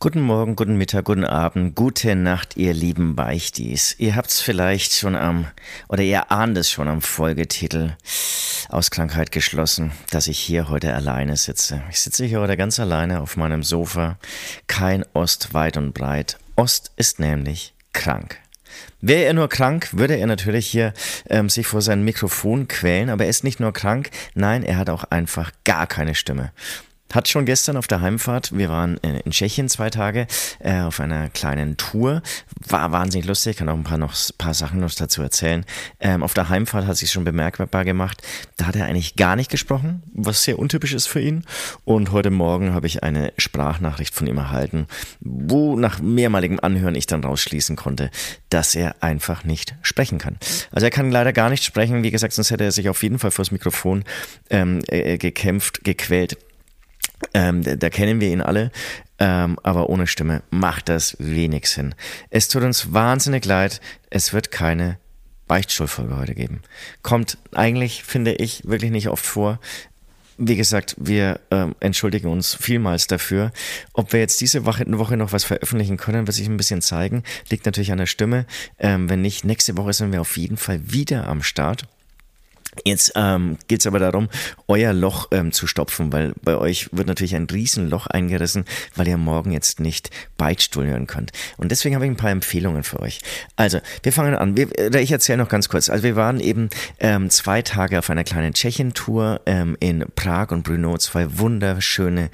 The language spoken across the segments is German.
Guten Morgen, guten Mittag, guten Abend, gute Nacht, ihr lieben Beichtis. Ihr habt's vielleicht schon am, oder ihr ahnt es schon am Folgetitel aus Krankheit geschlossen, dass ich hier heute alleine sitze. Ich sitze hier heute ganz alleine auf meinem Sofa. Kein Ost weit und breit. Ost ist nämlich krank. Wäre er nur krank, würde er natürlich hier ähm, sich vor sein Mikrofon quälen, aber er ist nicht nur krank, nein, er hat auch einfach gar keine Stimme. Hat schon gestern auf der Heimfahrt, wir waren in Tschechien zwei Tage äh, auf einer kleinen Tour, war wahnsinnig lustig, kann auch ein paar noch paar Sachen noch dazu erzählen. Ähm, auf der Heimfahrt hat sich schon bemerkbar gemacht, da hat er eigentlich gar nicht gesprochen, was sehr untypisch ist für ihn. Und heute Morgen habe ich eine Sprachnachricht von ihm erhalten, wo nach mehrmaligem Anhören ich dann rausschließen konnte, dass er einfach nicht sprechen kann. Also er kann leider gar nicht sprechen, wie gesagt, sonst hätte er sich auf jeden Fall vors Mikrofon ähm, äh, gekämpft, gequält ähm, da, kennen wir ihn alle, ähm, aber ohne Stimme macht das wenig Sinn. Es tut uns wahnsinnig leid, es wird keine Beichtstuhlfolge heute geben. Kommt eigentlich, finde ich, wirklich nicht oft vor. Wie gesagt, wir ähm, entschuldigen uns vielmals dafür. Ob wir jetzt diese Woche, Woche noch was veröffentlichen können, wird sich ein bisschen zeigen. Liegt natürlich an der Stimme. Ähm, wenn nicht, nächste Woche sind wir auf jeden Fall wieder am Start. Jetzt ähm, geht es aber darum, euer Loch ähm, zu stopfen, weil bei euch wird natürlich ein Riesenloch eingerissen, weil ihr morgen jetzt nicht Beitstuhl hören könnt. Und deswegen habe ich ein paar Empfehlungen für euch. Also, wir fangen an. Wir, ich erzähle noch ganz kurz. Also, wir waren eben ähm, zwei Tage auf einer kleinen Tschechien-Tour ähm, in Prag und Brno. Zwei wunderschöne,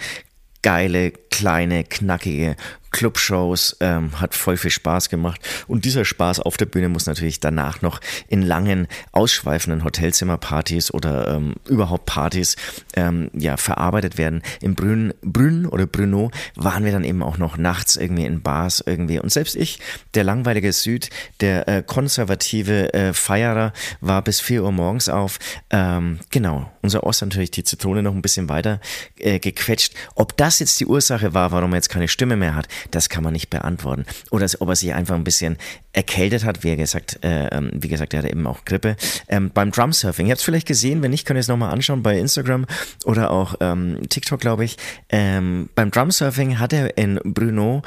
geile, kleine, knackige Clubshows, ähm, hat voll viel Spaß gemacht. Und dieser Spaß auf der Bühne muss natürlich danach noch in langen, ausschweifenden Hotelzimmerpartys oder ähm, überhaupt Partys ähm, ja, verarbeitet werden. Im Brünn, Brünn oder Brünno waren wir dann eben auch noch nachts irgendwie in Bars irgendwie. Und selbst ich, der langweilige Süd, der äh, konservative äh, Feierer, war bis 4 Uhr morgens auf. Ähm, genau, unser Ost hat natürlich die Zitrone noch ein bisschen weiter äh, gequetscht. Ob das jetzt die Ursache war, warum er jetzt keine Stimme mehr hat, das kann man nicht beantworten. Oder ob er sich einfach ein bisschen erkältet hat, wie er gesagt, äh, ähm, wie gesagt, er hatte eben auch Grippe. Ähm, beim Drumsurfing, ihr habt es vielleicht gesehen, wenn nicht, könnt ihr es nochmal anschauen bei Instagram oder auch ähm, TikTok, glaube ich. Ähm, beim Drumsurfing hat er in Bruno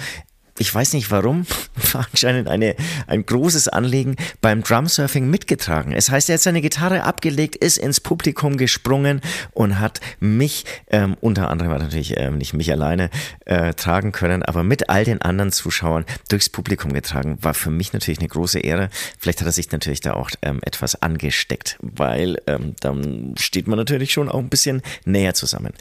ich weiß nicht warum, war anscheinend eine, ein großes Anliegen beim Drumsurfing mitgetragen. Es heißt, er hat seine Gitarre abgelegt, ist ins Publikum gesprungen und hat mich, ähm, unter anderem natürlich ähm, nicht mich alleine äh, tragen können, aber mit all den anderen Zuschauern durchs Publikum getragen. War für mich natürlich eine große Ehre. Vielleicht hat er sich natürlich da auch ähm, etwas angesteckt, weil ähm, dann steht man natürlich schon auch ein bisschen näher zusammen.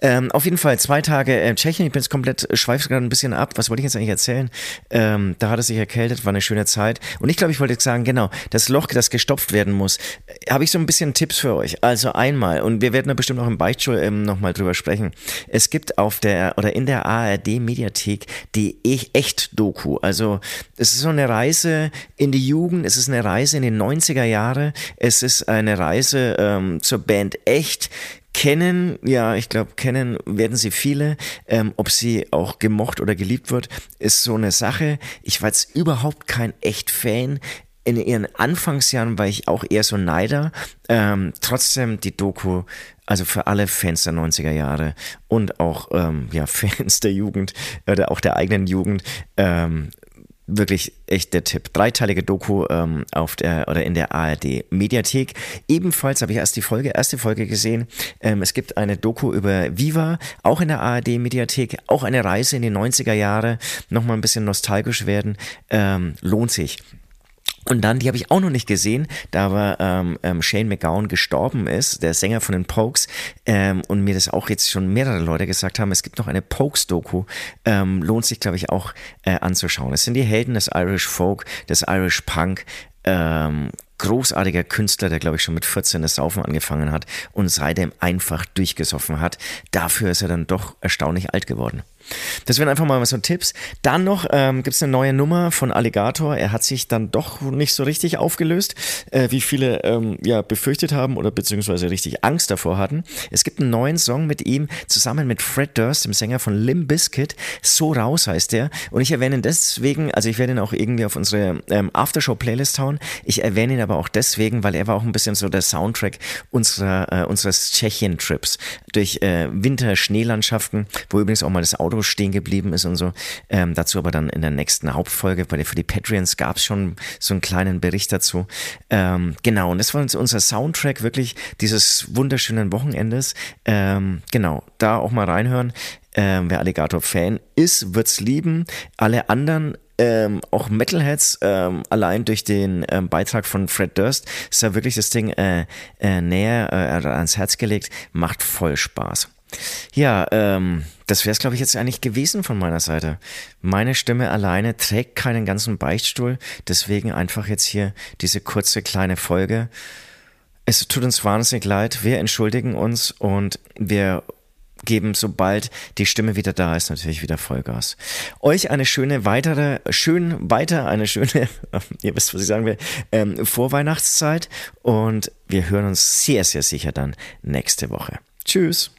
Ähm, auf jeden Fall zwei Tage äh, Tschechien. Ich bin jetzt komplett, äh, schweife gerade ein bisschen ab. Was wollte ich jetzt eigentlich erzählen? Erzählen. Ähm, da hat er sich erkältet, war eine schöne Zeit. Und ich glaube, ich wollte sagen, genau, das Loch, das gestopft werden muss, äh, habe ich so ein bisschen Tipps für euch. Also einmal, und wir werden da bestimmt auch im Beichtstuhl ähm, nochmal drüber sprechen. Es gibt auf der oder in der ARD-Mediathek die e-, Echt-Doku. Also es ist so eine Reise in die Jugend, es ist eine Reise in den 90er Jahre, es ist eine Reise ähm, zur Band Echt kennen, ja, ich glaube, kennen werden sie viele. Ähm, ob sie auch gemocht oder geliebt wird, ist so eine Sache. Ich war jetzt überhaupt kein echt Fan. In ihren Anfangsjahren war ich auch eher so Neider. Ähm, trotzdem die Doku, also für alle Fans der 90er Jahre und auch ähm, ja, Fans der Jugend oder auch der eigenen Jugend, ähm, wirklich echt der Tipp. Dreiteilige Doku ähm, auf der oder in der ARD Mediathek. Ebenfalls habe ich erst die Folge, erste Folge gesehen. Ähm, es gibt eine Doku über Viva, auch in der ARD Mediathek, auch eine Reise in die 90er Jahre, nochmal ein bisschen nostalgisch werden. Ähm, lohnt sich. Und dann, die habe ich auch noch nicht gesehen, da aber ähm, ähm, Shane McGowan gestorben ist, der Sänger von den Pokes, ähm, und mir das auch jetzt schon mehrere Leute gesagt haben, es gibt noch eine Pokes-Doku, ähm, lohnt sich, glaube ich, auch äh, anzuschauen. Es sind die Helden des Irish Folk, des Irish Punk, ähm, großartiger Künstler, der glaube ich schon mit 14 das Saufen angefangen hat und seitdem einfach durchgesoffen hat. Dafür ist er dann doch erstaunlich alt geworden. Das wären einfach mal so Tipps. Dann noch ähm, gibt es eine neue Nummer von Alligator. Er hat sich dann doch nicht so richtig aufgelöst, äh, wie viele ähm, ja befürchtet haben oder beziehungsweise richtig Angst davor hatten. Es gibt einen neuen Song mit ihm zusammen mit Fred Durst, dem Sänger von Limb Bizkit. So raus heißt der. Und ich erwähne ihn deswegen, also ich werde ihn auch irgendwie auf unsere ähm, Aftershow-Playlist hauen. Ich erwähne ihn aber auch deswegen, weil er war auch ein bisschen so der Soundtrack unserer äh, unseres Tschechien-Trips durch äh, Winter-Schneelandschaften, wo übrigens auch mal das Auto stehen geblieben ist und so. Ähm, dazu aber dann in der nächsten Hauptfolge. Der, für die Patreons gab es schon so einen kleinen Bericht dazu. Ähm, genau, und das war unser Soundtrack wirklich dieses wunderschönen Wochenendes. Ähm, genau, da auch mal reinhören. Ähm, wer Alligator-Fan ist, wird's lieben. Alle anderen ähm, auch Metalheads, ähm, allein durch den ähm, Beitrag von Fred Durst, ist ja wirklich das Ding äh, äh, näher äh, ans Herz gelegt, macht voll Spaß. Ja, ähm, das wäre es, glaube ich, jetzt eigentlich gewesen von meiner Seite. Meine Stimme alleine trägt keinen ganzen Beichtstuhl, deswegen einfach jetzt hier diese kurze kleine Folge. Es tut uns wahnsinnig leid, wir entschuldigen uns und wir geben, sobald die Stimme wieder da ist, natürlich wieder Vollgas. Euch eine schöne weitere, schön weiter, eine schöne, ihr wisst, was ich sagen will, ähm, Vorweihnachtszeit und wir hören uns sehr, sehr sicher dann nächste Woche. Tschüss.